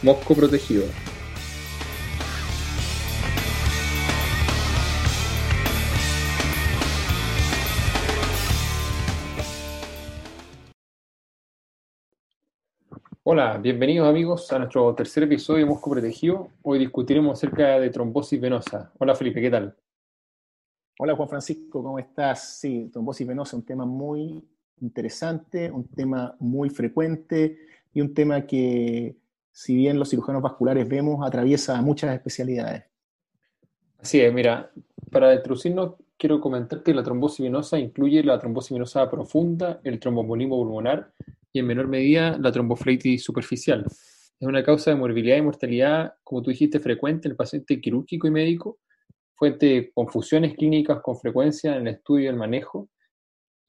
Mosco Protegido. Hola, bienvenidos amigos a nuestro tercer episodio de Mosco Protegido. Hoy discutiremos acerca de trombosis venosa. Hola Felipe, ¿qué tal? Hola Juan Francisco, ¿cómo estás? Sí, trombosis venosa, un tema muy interesante, un tema muy frecuente y un tema que, si bien los cirujanos vasculares vemos, atraviesa muchas especialidades. Así es, mira, para introducirnos, quiero comentar que la trombosis venosa incluye la trombosis venosa profunda, el tromboembolismo pulmonar y en menor medida la tromboflebitis superficial. Es una causa de morbilidad y mortalidad, como tú dijiste, frecuente en el paciente quirúrgico y médico, fuente de confusiones clínicas con frecuencia en el estudio y el manejo,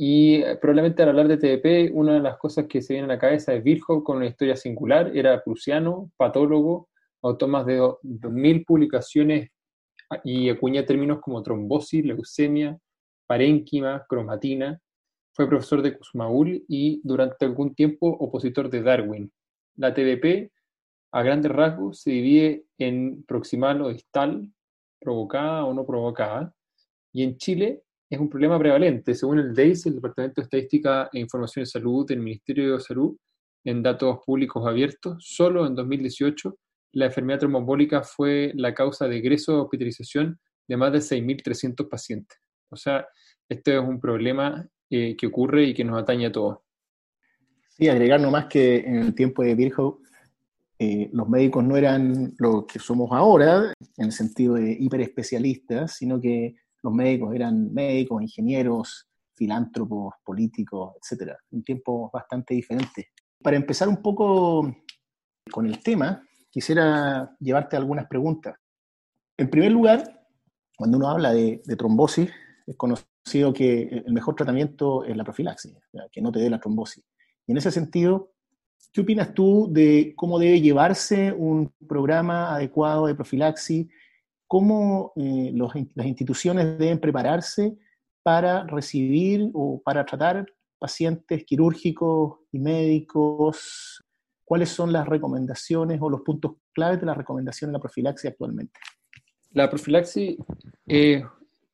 y eh, probablemente al hablar de TDP, una de las cosas que se viene a la cabeza es Virchow con una historia singular, era prusiano, patólogo, autor más de 2.000 publicaciones ah, y acuña términos como trombosis, leucemia, parénquima, cromatina. Fue profesor de Kussmaul y durante algún tiempo opositor de Darwin. La TDP, a grandes rasgos, se divide en proximal o distal, provocada o no provocada. Y en Chile es un problema prevalente. Según el DEIS, el Departamento de Estadística e Información de Salud del Ministerio de Salud, en datos públicos abiertos, solo en 2018 la enfermedad tromboembólica fue la causa de egreso de hospitalización de más de 6.300 pacientes. O sea, este es un problema eh, que ocurre y que nos atañe a todos. Sí, agregar nomás que en el tiempo de Virgo eh, los médicos no eran lo que somos ahora, en el sentido de hiperespecialistas, sino que los médicos eran médicos, ingenieros, filántropos, políticos, etc. Un tiempo bastante diferente. Para empezar un poco con el tema, quisiera llevarte algunas preguntas. En primer lugar, cuando uno habla de, trombosis, es conocido que el mejor tratamiento es la profilaxis, que no te dé la trombosis. Y en ese sentido, ¿qué opinas tú de cómo debe llevarse un programa adecuado de profilaxis cómo eh, las instituciones deben prepararse para recibir o para tratar pacientes quirúrgicos y médicos, cuáles son las recomendaciones o los puntos claves de la recomendación en la profilaxis actualmente. La profilaxis es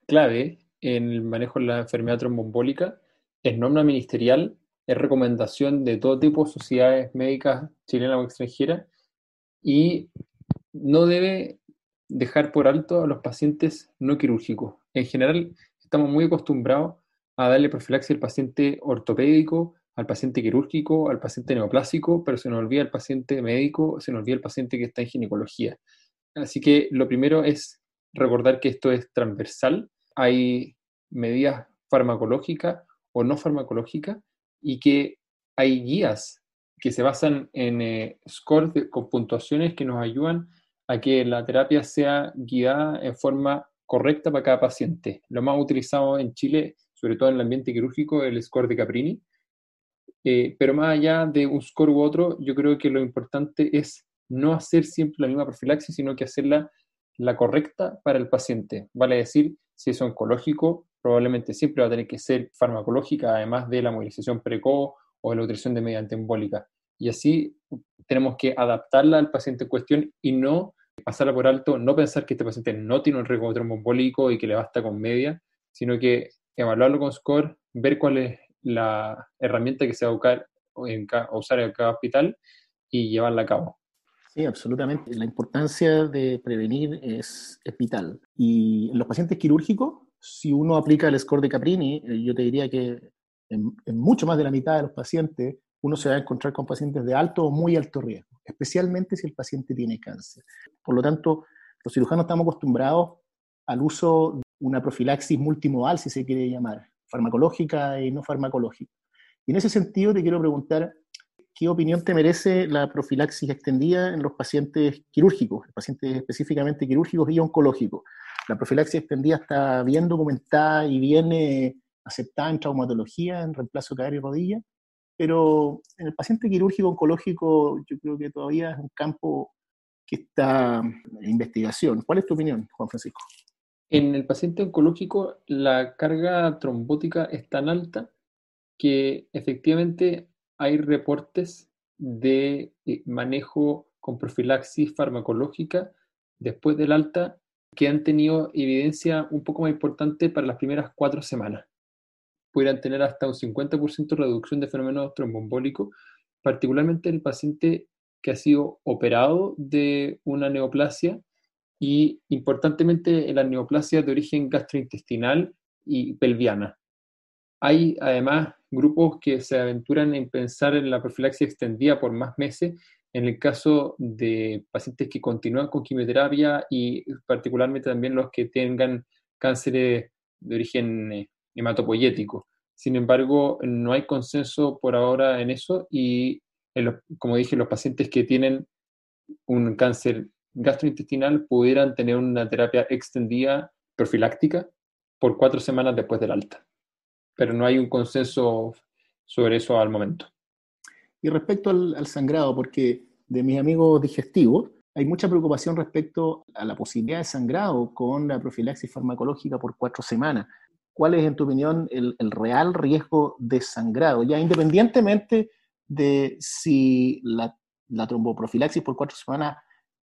clave en el manejo de la enfermedad tromboembólica, es norma ministerial, es recomendación de todo tipo de sociedades médicas chilenas o extranjeras y no debe dejar por alto a los pacientes no quirúrgicos. En general, estamos muy acostumbrados a darle profilaxis al paciente ortopédico, al paciente quirúrgico, al paciente neoplásico, pero se nos olvida el paciente médico, se nos olvida el paciente que está en ginecología. Así que lo primero es recordar que esto es transversal. Hay medidas farmacológicas o no farmacológicas y que hay guías que se basan en eh, scores con puntuaciones que nos ayudan a que la terapia sea guiada en forma correcta para cada paciente. Lo más utilizado en Chile, sobre todo en el ambiente quirúrgico, es el score de Caprini. Eh, pero más allá de un score u otro, yo creo que lo importante es no hacer siempre la misma profilaxis, sino que hacerla la correcta para el paciente. Vale decir, si es oncológico, probablemente siempre va a tener que ser farmacológica, además de la movilización precoz o la utilización de mediante embólica. Y así tenemos que adaptarla al paciente en cuestión y no pasarla por alto, no pensar que este paciente no tiene un riesgo tromboembólico y que le basta con media, sino que evaluarlo con SCORE, ver cuál es la herramienta que se va a usar en cada hospital y llevarla a cabo. Sí, absolutamente. La importancia de prevenir es, vital. Y en los pacientes quirúrgicos, si uno aplica el score de Caprini, eh, yo te diría que en, mucho más de la mitad de los pacientes uno se va a encontrar con pacientes de alto o muy alto riesgo, especialmente si el paciente tiene cáncer. Por lo tanto, los cirujanos estamos acostumbrados al uso de una profilaxis multimodal, si se quiere llamar, farmacológica y no farmacológica. Y en ese sentido te quiero preguntar, ¿qué opinión te merece la profilaxis extendida en los pacientes quirúrgicos, pacientes específicamente quirúrgicos y oncológicos? La profilaxis extendida está bien documentada y bien aceptada en traumatología, en reemplazo de cadera y rodilla, pero en el paciente quirúrgico oncológico yo creo que todavía es un campo que está en investigación. ¿Cuál es tu opinión, Juan Francisco? En el paciente oncológico la carga trombótica es tan alta que efectivamente hay reportes de eh, manejo con profilaxis farmacológica después del alta que han tenido evidencia un poco más importante para las primeras cuatro semanas. Pudieran tener hasta un 50% de reducción de fenómenos tromboembólicos, particularmente el paciente que ha sido operado de una neoplasia y importantemente en la neoplasia de origen gastrointestinal y pelviana. Hay además grupos que se aventuran en pensar en la profilaxis extendida por más meses en el caso de pacientes que continúan con quimioterapia y particularmente también los que tengan cánceres de origen eh, hematopoyético. Sin embargo, no hay consenso por ahora en eso y, como dije, los pacientes que tienen un cáncer gastrointestinal pudieran tener una terapia extendida profiláctica por cuatro semanas después del alta pero no hay un consenso sobre eso al momento. Y respecto al, sangrado, porque de mis amigos digestivos, hay mucha preocupación respecto a la posibilidad de sangrado con la profilaxis farmacológica por cuatro semanas. ¿Cuál es, en tu opinión, el, real riesgo de sangrado? Ya independientemente de si la, la tromboprofilaxis por cuatro semanas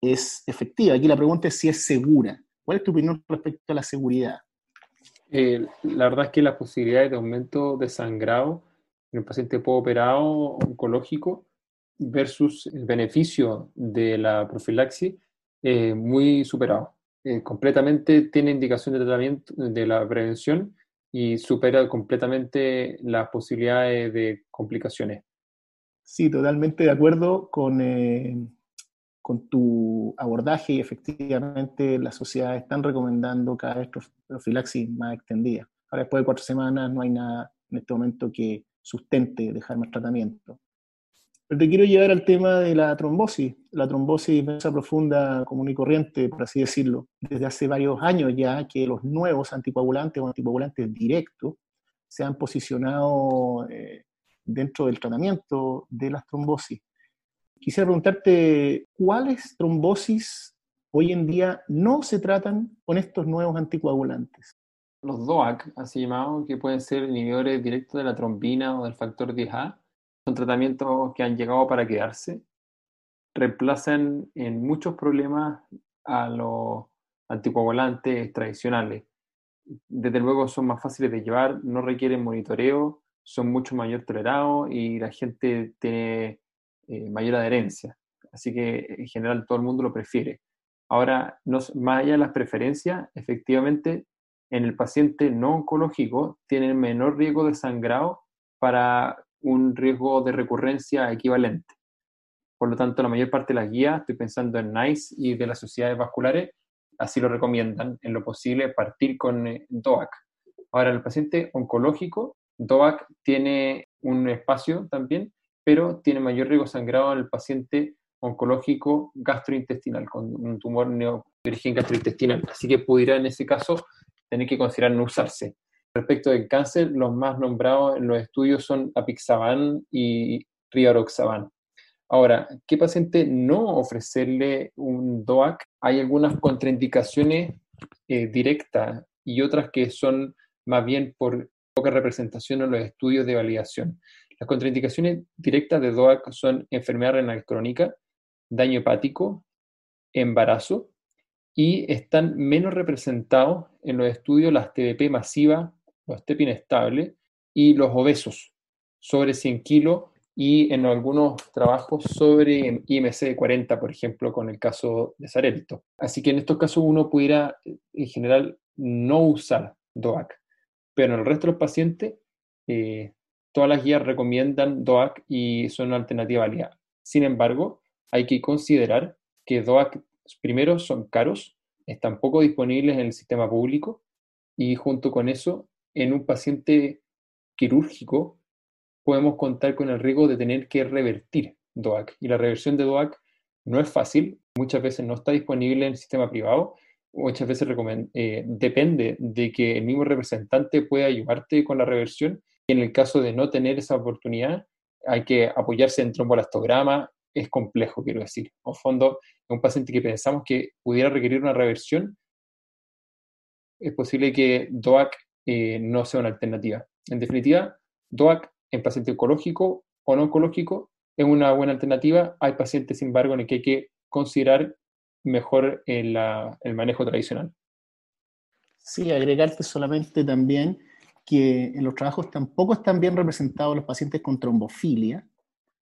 es efectiva. Aquí la pregunta es si es segura. ¿Cuál es tu opinión respecto a la seguridad? Eh, la verdad es que las posibilidades de aumento de sangrado en el paciente operado oncológico versus el beneficio de la profilaxis eh, muy superado. Eh, completamente tiene indicación de tratamiento de la prevención y supera completamente las posibilidades de complicaciones. Sí, totalmente de acuerdo con, eh, con tu abordaje y efectivamente las sociedades están recomendando cada vez profilaxis más extendida. Ahora después de cuatro semanas no hay nada en este momento que sustente dejar más tratamiento. Pero te quiero llevar al tema de la trombosis, la trombosis venosa profunda común y corriente, por así decirlo. Desde hace varios años ya que los nuevos anticoagulantes o anticoagulantes directos se han posicionado eh, dentro del tratamiento de las trombosis. Quisiera preguntarte, ¿cuáles trombosis hoy en día no se tratan con estos nuevos anticoagulantes? Los DOAC, así llamados, que pueden ser inhibidores directos de la trombina o del factor 10A, son tratamientos que han llegado para quedarse. Reemplazan en muchos problemas a los anticoagulantes tradicionales. Desde luego son más fáciles de llevar, no requieren monitoreo, son mucho mayor tolerados y la gente tiene eh, mayor adherencia. Así que en general todo el mundo lo prefiere. Ahora, más allá de las preferencias, efectivamente, en el paciente no oncológico tienen menor riesgo de sangrado para un riesgo de recurrencia equivalente. Por lo tanto, la mayor parte de las guías, estoy pensando en NICE y de las sociedades vasculares, así lo recomiendan, en lo posible partir con eh, DOAC. Ahora, el paciente oncológico, DOAC tiene un espacio también pero tiene mayor riesgo sangrado en el paciente oncológico gastrointestinal, con un tumor de origen gastrointestinal. Así que pudiera en ese caso tener que considerar no usarse. Respecto del cáncer, los más nombrados en los estudios son apixaban y rivaroxaban. Ahora, ¿qué paciente no ofrecerle un DOAC? Hay algunas contraindicaciones eh, directas y otras que son más bien por poca representación en los estudios de validación. Las contraindicaciones directas de DOAC son enfermedad renal crónica, daño hepático, embarazo y están menos representados en los estudios las TDP masiva, los TEP inestables y los obesos sobre 100 kilos y en algunos trabajos sobre IMC de 40, por ejemplo, con el caso de Sarelto. Así que en estos casos uno pudiera, en general, no usar DOAC, pero en el resto de los pacientes eh, todas las guías recomiendan DOAC y son una alternativa válida. Sin embargo, hay que considerar que DOAC primero son caros, están poco disponibles en el sistema público y junto con eso, en un paciente quirúrgico podemos contar con el riesgo de tener que revertir DOAC. Y la reversión de DOAC no es fácil, muchas veces no está disponible en el sistema privado, muchas veces eh, depende de que el mismo representante pueda ayudarte con la reversión. Y en el caso de no tener esa oportunidad, hay que apoyarse en trombolastograma, es complejo, quiero decir. En fondo, un paciente que pensamos que pudiera requerir una reversión, es posible que DOAC eh, no sea una alternativa. En definitiva, DOAC en paciente oncológico o no oncológico es una buena alternativa. Hay pacientes, sin embargo, en el que hay que considerar mejor el, el manejo tradicional. Sí, agregarte solamente también que en los trabajos tampoco están bien representados los pacientes con trombofilia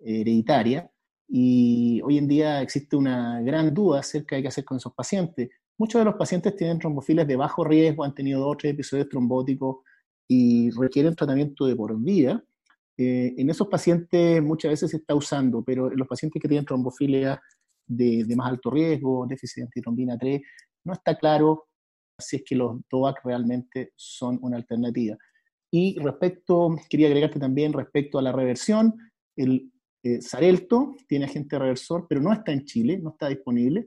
hereditaria y hoy en día existe una gran duda acerca de qué hacer con esos pacientes. Muchos de los pacientes tienen trombofilias de bajo riesgo, han tenido dos o tres episodios trombóticos y requieren tratamiento de por vida. Eh, en esos pacientes muchas veces se está usando, pero en los pacientes que tienen trombofilia de, más alto riesgo, déficit de antitrombina 3, no está claro si es que los DOAC realmente son una alternativa. Y respecto, quería agregarte también respecto a la reversión, el eh, Sarelto tiene agente reversor, pero no está en Chile, no está disponible.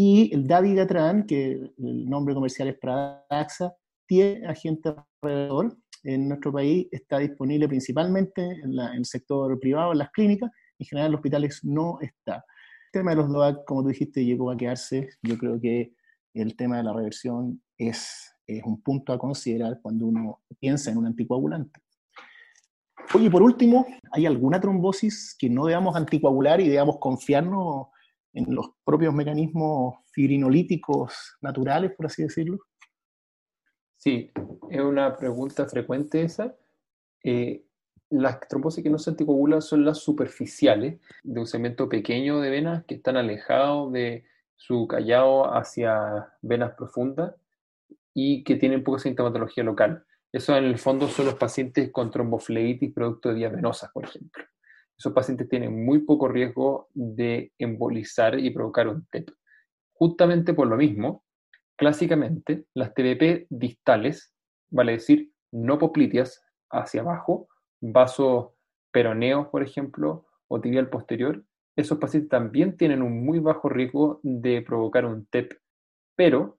Y el Davigatran, que el nombre comercial es Pradaxa, tiene agente reversor. En nuestro país está disponible principalmente en, en el sector privado, en las clínicas. En general, en los hospitales no está. El tema de los DOAC, como tú dijiste, llegó a quedarse. Yo creo que el tema de la reversión es, es un punto a considerar cuando uno piensa en un anticoagulante. Oye, por último, ¿hay alguna trombosis que no debamos anticoagular y debamos confiarnos en los propios mecanismos fibrinolíticos naturales, por así decirlo? Sí, es una pregunta frecuente esa. Eh, las trombosis que no se anticoagulan son las superficiales, de un segmento pequeño de venas que están alejados de su callado hacia venas profundas y que tienen poca sintomatología local. Eso en el fondo son los pacientes con trombofleitis producto de vías venosas, por ejemplo. Esos pacientes tienen muy poco riesgo de embolizar y provocar un TEP. Justamente por lo mismo, clásicamente las TBP distales, vale decir, no popliteas hacia abajo, vasos peroneos, por ejemplo, o tibial posterior, esos pacientes también tienen un muy bajo riesgo de provocar un TEP, pero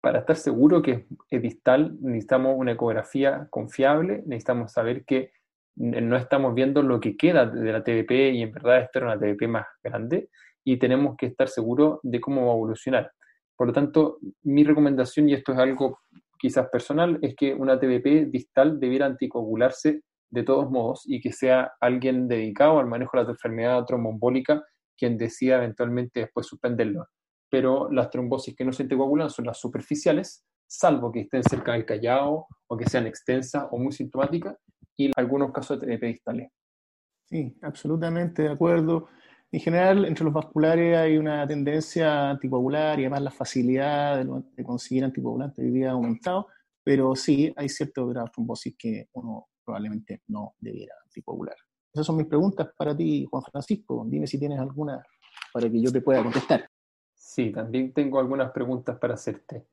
para estar seguro que es distal necesitamos una ecografía confiable, necesitamos saber que no estamos viendo lo que queda de la TBP y en verdad esta era una TBP más grande y tenemos que estar seguros de cómo va a evolucionar. Por lo tanto, mi recomendación, y esto es algo quizás personal, es que una TBP distal debiera anticoagularse de todos modos y que sea alguien dedicado al manejo de la enfermedad tromboembólica quien decida eventualmente después suspenderlo. Pero las trombosis que no se anticoagulan son las superficiales, salvo que estén cerca del callado o que sean extensas o muy sintomáticas, y algunos casos de TBP distales. Sí, absolutamente de acuerdo. En general, entre los vasculares hay una tendencia anticoagular y además la facilidad de, conseguir anticoagulantes hoy día ha aumentado, pero sí hay ciertas trombosis que uno probablemente no debiera anticoagular. Esas son mis preguntas para ti, Juan Francisco. Dime si tienes alguna para que yo te pueda contestar. Sí, también tengo algunas preguntas para hacerte.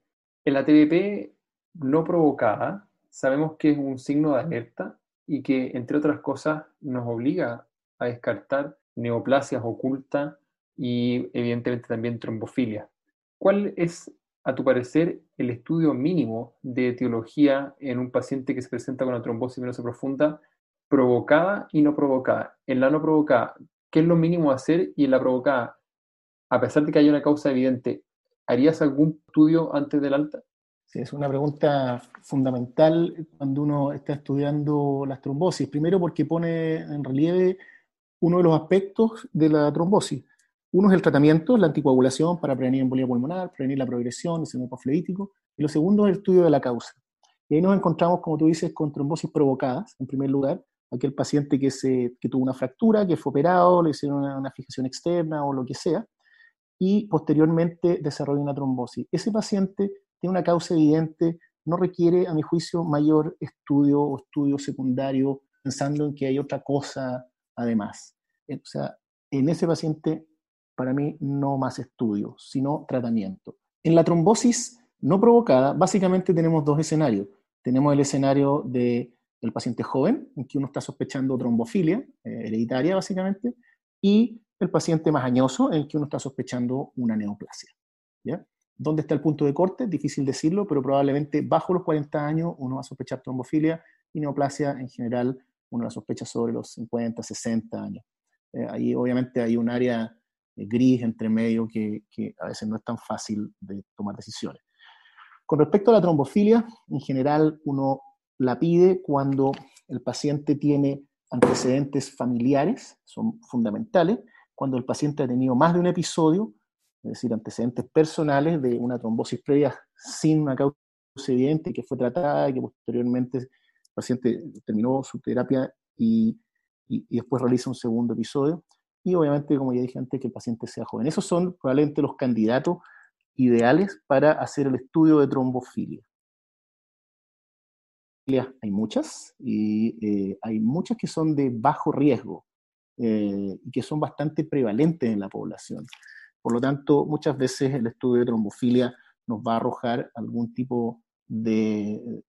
En la TBP no provocada, sabemos que es un signo de alerta y que, entre otras cosas, nos obliga a descartar neoplasias ocultas y, evidentemente, también trombofilia. ¿Cuál es a tu parecer, el estudio mínimo de etiología en un paciente que se presenta con una trombosis venosa profunda provocada y no provocada? En la no provocada, ¿qué es lo mínimo a hacer? Y en la provocada, a pesar de que haya una causa evidente, ¿harías algún estudio antes del alta? Es una pregunta fundamental cuando uno está estudiando las trombosis. Primero porque pone en relieve uno de los aspectos de la trombosis uno es el tratamiento, la anticoagulación para prevenir embolia pulmonar, prevenir la progresión del síndrome fleítico, y lo segundo es el estudio de la causa. Y ahí nos encontramos, como tú dices, con trombosis provocadas, en primer lugar, aquel paciente que, se, que tuvo una fractura, que fue operado, le hicieron una, fijación externa o lo que sea, y posteriormente desarrolla una trombosis. Ese paciente tiene una causa evidente, no requiere, a mi juicio, mayor estudio o estudio secundario, pensando en que hay otra cosa además. O sea, en ese paciente para mí no más estudio, sino tratamiento. En la trombosis no provocada, básicamente tenemos dos escenarios. Tenemos el escenario de el paciente joven, en que uno está sospechando trombofilia eh, hereditaria básicamente, y el paciente más añoso, en el que uno está sospechando una neoplasia. ¿ya? ¿Dónde está el punto de corte? Difícil decirlo, pero probablemente bajo los 40 años uno va a sospechar trombofilia y neoplasia en general uno la sospecha sobre los 50, 60 años. Eh, ahí obviamente hay un área eh, gris entre medio que, que, a veces no es tan fácil de tomar decisiones. Con respecto a la trombofilia, en general uno la pide cuando el paciente tiene antecedentes familiares, son fundamentales, cuando el paciente ha tenido más de un episodio, es decir, antecedentes personales de una trombosis previa sin una causa evidente que fue tratada y que posteriormente el paciente terminó su terapia y, y, y después realiza un segundo episodio. Y obviamente, como ya dije antes, que el paciente sea joven. Esos son probablemente los candidatos ideales para hacer el estudio de trombofilia hay muchas y eh, hay muchas que son de bajo riesgo eh, y que son bastante prevalentes en la población. Por lo tanto, muchas veces el estudio de trombofilia nos va a arrojar algún tipo de,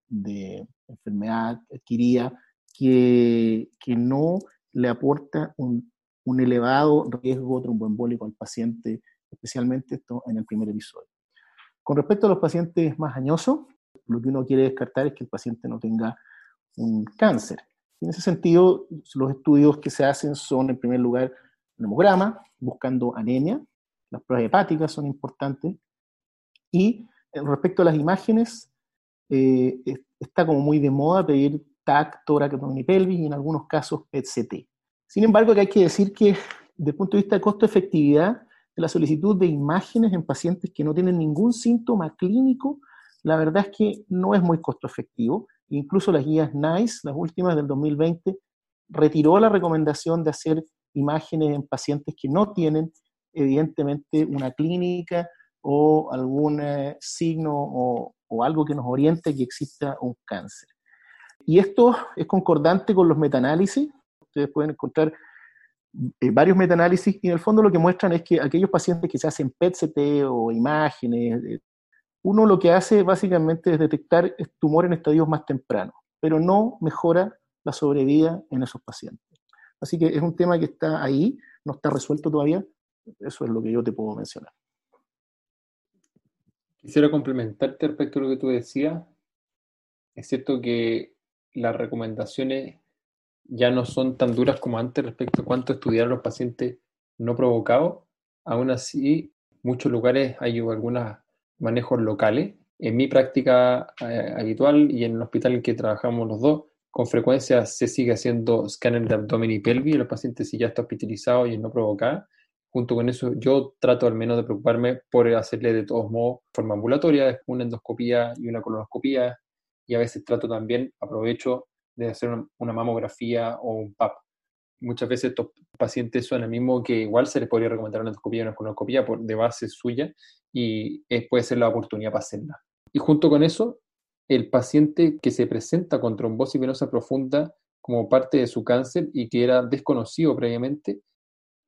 enfermedad adquirida que, que, no le aporta un, elevado riesgo tromboembólico al paciente, especialmente esto en el primer episodio. Con respecto a los pacientes más añosos, lo que uno quiere descartar es que el paciente no tenga un cáncer. En ese sentido, los estudios que se hacen son, en primer lugar, un hemograma, buscando anemia, las pruebas hepáticas son importantes, y eh, respecto a las imágenes, eh, está como muy de moda pedir TAC, tórax, abdomen y pelvis, y en algunos casos PET-CT. Sin embargo, hay que decir que, desde el punto de vista de costo-efectividad, la solicitud de imágenes en pacientes que no tienen ningún síntoma clínico, la verdad es que no es muy costo efectivo. Incluso las guías NICE, las últimas del 2020, retiró la recomendación de hacer imágenes en pacientes que no tienen evidentemente una clínica o algún eh, signo o, algo que nos oriente que exista un cáncer. Y esto es concordante con los metaanálisis. Ustedes pueden encontrar eh, varios metaanálisis y en el fondo lo que muestran es que aquellos pacientes que se hacen PET-CT o imágenes, eh, uno lo que hace básicamente es detectar tumor en estadios más tempranos, pero no mejora la sobrevida en esos pacientes. Así que es un tema que está ahí, no está resuelto todavía. Eso es lo que yo te puedo mencionar. Quisiera complementarte respecto a lo que tú decías. Es cierto que las recomendaciones ya no son tan duras como antes respecto a cuánto estudiar a los pacientes no provocados. Aún así, en muchos lugares hay algunas manejos locales. En mi práctica eh, habitual y en el hospital en que trabajamos los dos, con frecuencia se sigue haciendo escáner de abdomen y pelvis el paciente si ya está hospitalizado y no provoca. Junto con eso, yo trato al menos de preocuparme por hacerle de todos modos forma ambulatoria, una endoscopía y una colonoscopía, y a veces trato también, aprovecho de hacer una mamografía o un PAP muchas veces estos pacientes son el mismo que igual se les podría recomendar una endoscopía o una colonoscopía por, de base suya y puede ser la oportunidad para hacerla. Y junto con eso, el paciente que se presenta con trombosis venosa profunda como parte de su cáncer y que era desconocido previamente,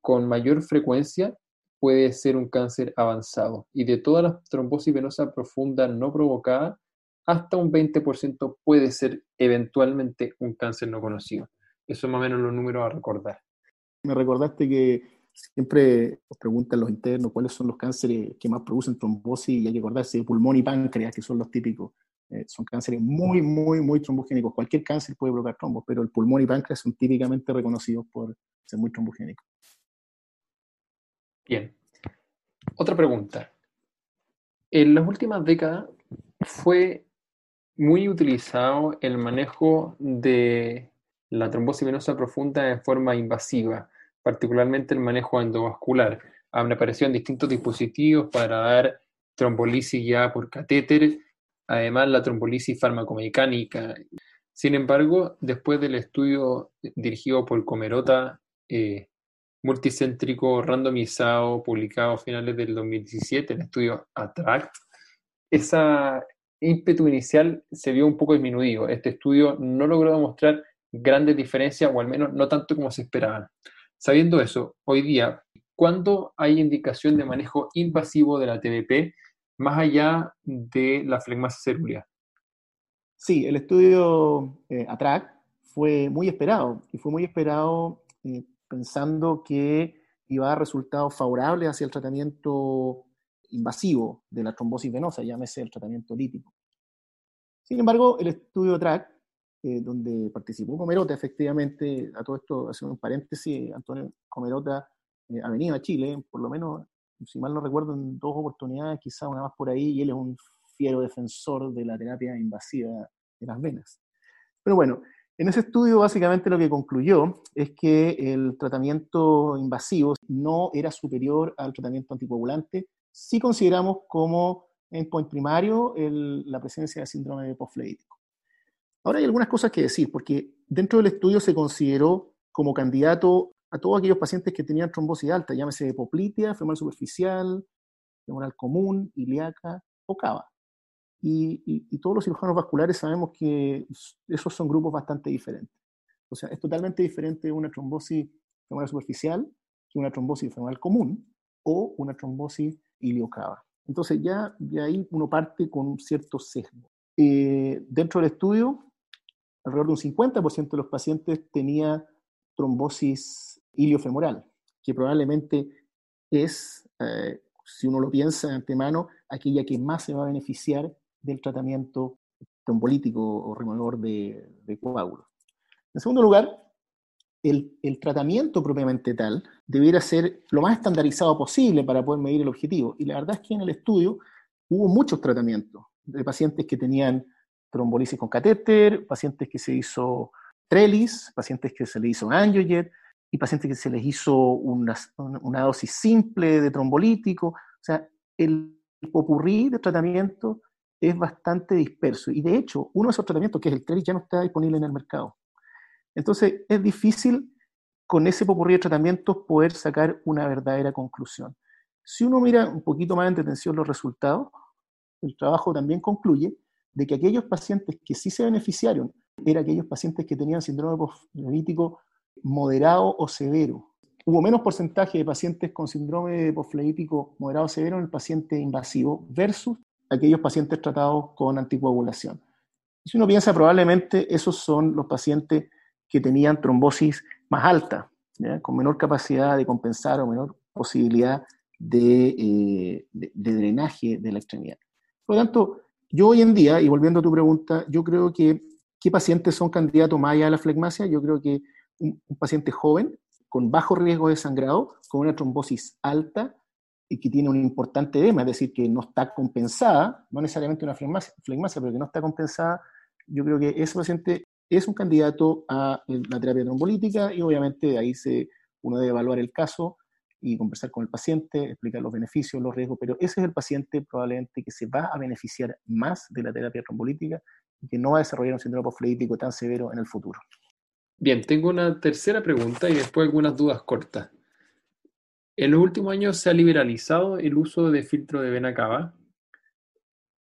con mayor frecuencia puede ser un cáncer avanzado. Y de todas las trombosis venosa profunda no provocada, hasta un 20% puede ser eventualmente un cáncer no conocido. Eso es más o menos los números a recordar. Me recordaste que siempre nos preguntan los internos cuáles son los cánceres que más producen trombosis y hay que acordarse de pulmón y páncreas, que son los típicos. Eh, son cánceres muy, muy, muy trombogénicos. Cualquier cáncer puede provocar trombos, pero el pulmón y páncreas son típicamente reconocidos por ser muy trombogénicos. Bien. Otra pregunta. En las últimas décadas fue muy utilizado el manejo de la trombosis venosa profunda en forma invasiva, particularmente el manejo endovascular. Han aparecido distintos dispositivos para dar trombolisis ya por catéter, además la trombolisis farmacomecánica. Sin embargo, después del estudio dirigido por Comerota, eh, multicéntrico randomizado, publicado a finales del 2017, el estudio ATTRACT, esa ímpetu inicial se vio un poco disminuido. Este estudio no logró demostrar grandes diferencias, o al menos no tanto como se esperaban. Sabiendo eso, hoy día, ¿cuándo hay indicación de manejo invasivo de la TBP más allá de la flegmasia cerúlea? Sí, el estudio eh, ATRAC fue muy esperado y fue muy esperado eh, pensando que iba a dar resultados favorables hacia el tratamiento invasivo de la trombosis venosa, llámese el tratamiento lítico. Sin embargo, el estudio ATRAC, eh, donde participó Comerota, efectivamente, a todo esto, haciendo un paréntesis, Antonio Comerota ha venido a Chile, por lo menos, si mal no recuerdo, en dos oportunidades, quizá una más por ahí, y él es un fiero defensor de la terapia invasiva de las venas. Pero bueno, en ese estudio básicamente lo que concluyó es que el tratamiento invasivo no era superior al tratamiento anticoagulante si consideramos como endpoint primario la presencia de síndrome postfleítico. Ahora hay algunas cosas que decir, porque dentro del estudio se consideró como candidato a todos aquellos pacientes que tenían trombosis alta, llámese poplitea, femoral superficial, femoral común, ilíaca o cava. Y, todos los cirujanos vasculares sabemos que esos son grupos bastante diferentes. O sea, es totalmente diferente una trombosis femoral superficial que una trombosis femoral común o una trombosis iliocava. Entonces ya de ahí uno parte con un cierto sesgo. Eh, dentro del estudio, alrededor de un 50% de los pacientes tenía trombosis iliofemoral, que probablemente es, eh, si uno lo piensa de antemano, aquella que más se va a beneficiar del tratamiento trombolítico o removedor de, de coágulos. En segundo lugar, el, tratamiento propiamente tal debiera ser lo más estandarizado posible para poder medir el objetivo. Y la verdad es que en el estudio hubo muchos tratamientos de pacientes que tenían trombolisis con catéter, pacientes que se hizo trelis, pacientes que se le hizo angiojet y pacientes que se les hizo una, una dosis simple de trombolítico. O sea, el popurrí de tratamiento es bastante disperso. Y de hecho, uno de esos tratamientos, que es el TRELIS, ya no está disponible en el mercado. Entonces, es difícil con ese popurrí de tratamientos poder sacar una verdadera conclusión. Si uno mira un poquito más en detención los resultados, el trabajo también concluye de que aquellos pacientes que sí se beneficiaron eran aquellos pacientes que tenían síndrome postfleítico moderado o severo. Hubo menos porcentaje de pacientes con síndrome postfleítico moderado o severo en el paciente invasivo versus aquellos pacientes tratados con anticoagulación. Si uno piensa, probablemente esos son los pacientes que tenían trombosis más alta, con menor capacidad de compensar o menor posibilidad eh, de, drenaje de la extremidad. Por lo tanto, yo hoy en día, y volviendo a tu pregunta, yo creo que ¿qué pacientes son candidatos más allá la flegmasia? Yo creo que un paciente joven, con bajo riesgo de sangrado, con una trombosis alta, y que tiene un importante edema, es decir, que no está compensada, no necesariamente una flegmasia, pero que no está compensada, yo creo que ese paciente es un candidato a la terapia trombolítica y obviamente de ahí se, uno debe evaluar el caso y conversar con el paciente, explicar los beneficios, los riesgos, pero ese es el paciente probablemente que se va a beneficiar más de la terapia trombolítica y que no va a desarrollar un síndrome postfleítico tan severo en el futuro. Bien, tengo una tercera pregunta y después algunas dudas cortas. En los últimos años se ha liberalizado el uso de filtro de vena cava,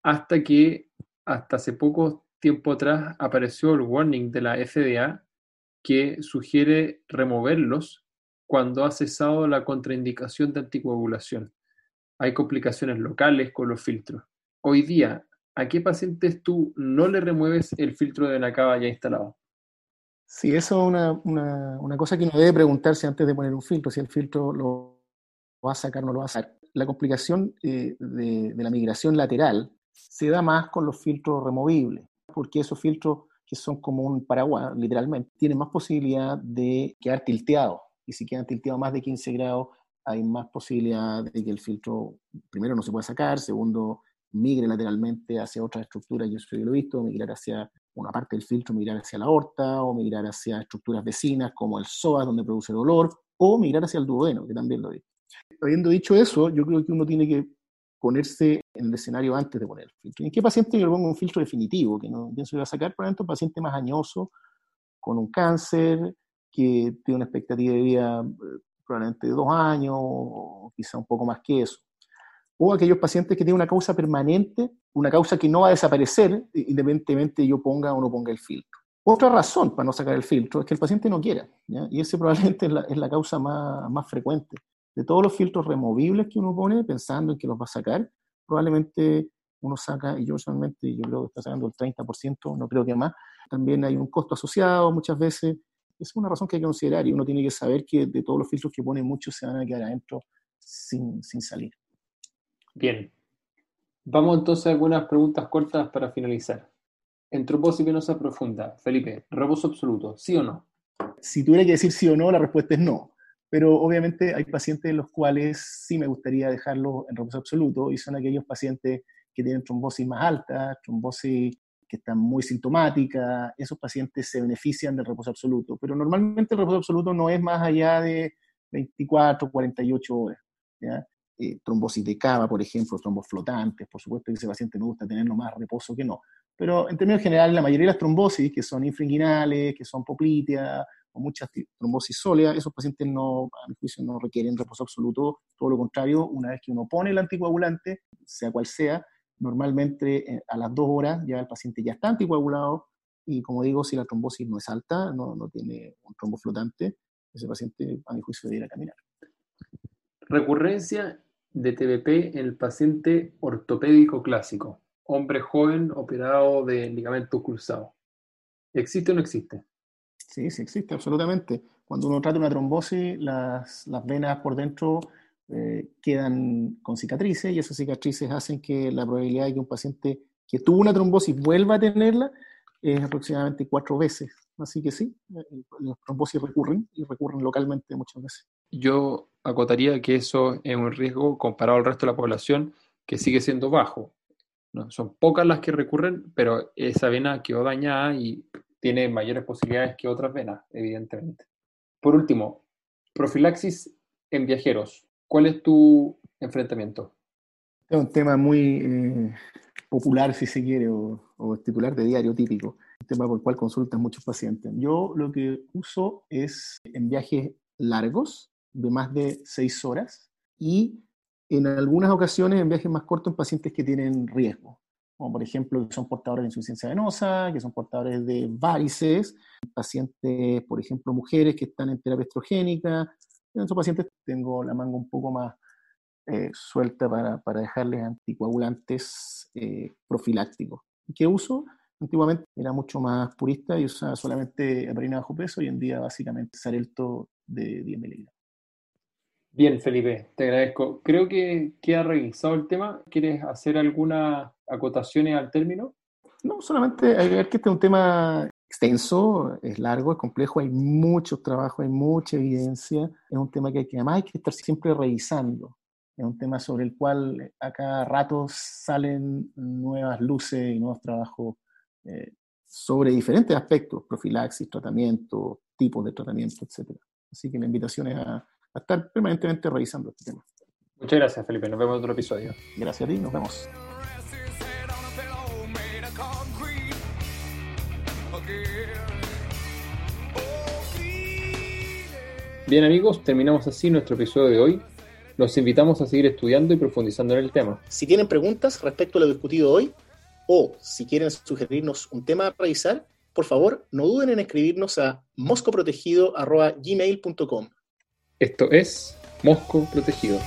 hasta que hasta hace poco tiempo atrás apareció el warning de la FDA que sugiere removerlos cuando ha cesado la contraindicación de anticoagulación. Hay complicaciones locales con los filtros. Hoy día, ¿a qué pacientes tú no le remueves el filtro de vena cava ya instalado? Sí, eso es una, una, cosa que uno debe preguntarse antes de poner un filtro, si el filtro lo va a sacar, no lo va a sacar. La complicación eh, de, la migración lateral se da más con los filtros removibles, porque esos filtros que son como un paraguas, literalmente, tienen más posibilidad de quedar tilteados. Y si quedan tilteados más de 15 grados, hay más posibilidad de que el filtro, primero, no se pueda sacar, segundo, migre lateralmente hacia otras estructuras, yo soy lo he visto, migrar hacia una parte del filtro, migrar hacia la aorta, o migrar hacia estructuras vecinas como el psoas, donde produce dolor, o migrar hacia el duodeno, que también lo he visto. Habiendo dicho eso, yo creo que uno tiene que ponerse en el escenario antes de poner el filtro. ¿En qué paciente yo le pongo un filtro definitivo? Que no pienso ir a sacar, por ejemplo, un paciente más añoso, con un cáncer, que tiene una expectativa de vida eh, probablemente de dos años, o quizá un poco más que eso. O aquellos pacientes que tienen una causa permanente, una causa que no va a desaparecer independientemente yo ponga o no ponga el filtro. Otra razón para no sacar el filtro es que el paciente no quiera, y ese probablemente es la, es la causa más, más frecuente de todos los filtros removibles que uno pone pensando en que los va a sacar, probablemente uno saca, y yo personalmente yo creo que está sacando el 30%, no creo que más, también hay un costo asociado muchas veces, es una razón que hay que considerar y uno tiene que saber que de todos los filtros que pone muchos se van a quedar adentro sin, sin salir. Bien. Vamos entonces a algunas preguntas cortas para finalizar. En trombosis venosa profunda, Felipe, reposo absoluto, ¿sí o no? Si tuviera que decir sí o no, la respuesta es no. Pero obviamente hay pacientes en los cuales sí me gustaría dejarlo en reposo absoluto y son aquellos pacientes que tienen trombosis más alta, trombosis que están muy sintomática, esos pacientes se benefician del reposo absoluto. Pero normalmente el reposo absoluto no es más allá de 24, 48 horas. Eh, trombosis de cava, por ejemplo, trombos flotantes, por supuesto que ese paciente me gusta tenerlo más reposo que no. Pero en términos generales, la mayoría de las trombosis, que son infringuinales, que son popliteas, o muchas trombosis sólidas, esos pacientes no, a mi juicio, no requieren reposo absoluto, todo lo contrario, una vez que uno pone el anticoagulante, sea cual sea, normalmente eh, a las dos horas ya el paciente ya está anticoagulado. Y como digo, si la trombosis no es alta, no, no tiene un trombo flotante, ese paciente a mi juicio debe ir a caminar. Recurrencia de TBP en el paciente ortopédico clásico, hombre joven operado de ligamento cruzado. ¿Existe o no existe? Sí, sí existe, absolutamente. Cuando uno trata una trombosis, las, venas por dentro eh, quedan con cicatrices y esas cicatrices hacen que la probabilidad de que un paciente que tuvo una trombosis vuelva a tenerla es aproximadamente cuatro veces. Así que sí, eh, las trombosis recurren y recurren localmente muchas veces. Yo acotaría que eso es un riesgo comparado al resto de la población que sigue siendo bajo. Son pocas las que recurren, pero esa vena quedó dañada y tiene mayores posibilidades que otras venas, evidentemente. Por último, profilaxis en viajeros. ¿Cuál es tu enfrentamiento? Es un tema muy eh, popular, si se quiere, o, o, titular de diario típico, un tema por el cual consultan muchos pacientes. Yo lo que uso es en viajes largos, de más de seis horas, y en algunas ocasiones en viajes más cortos en pacientes que tienen riesgo, como por ejemplo que son portadores de insuficiencia venosa, que son portadores de varices, pacientes, por ejemplo, mujeres que están en terapia estrogénica. En esos pacientes tengo la manga un poco más eh, suelta para, para, dejarles anticoagulantes eh, profilácticos. ¿Qué uso? Antiguamente era mucho más purista y usaba solamente heparina bajo peso, hoy en día básicamente Sarelto de 10 miligramos. Bien, Felipe, te agradezco. Creo que queda revisado el tema. ¿Quieres hacer algunas acotaciones al término? No, solamente hay que este es un tema extenso, es largo, es complejo, hay mucho trabajo, hay mucha evidencia, es un tema que, hay que además hay que estar siempre revisando. Es un tema sobre el cual a cada rato salen nuevas luces y nuevos trabajos eh, sobre diferentes aspectos, profilaxis, tratamiento, tipos de tratamiento, etc. Así que la invitación es a, estar permanentemente revisando este tema. Muchas gracias, Felipe. Nos vemos en otro episodio. Gracias a ti, nos vemos. Bien amigos, terminamos así nuestro episodio de hoy. Los invitamos a seguir estudiando y profundizando en el tema. Si tienen preguntas respecto a lo discutido hoy o si quieren sugerirnos un tema a revisar, por favor no duden en escribirnos a moscoprotegido.gmail.com. Esto es Mosco Protegido.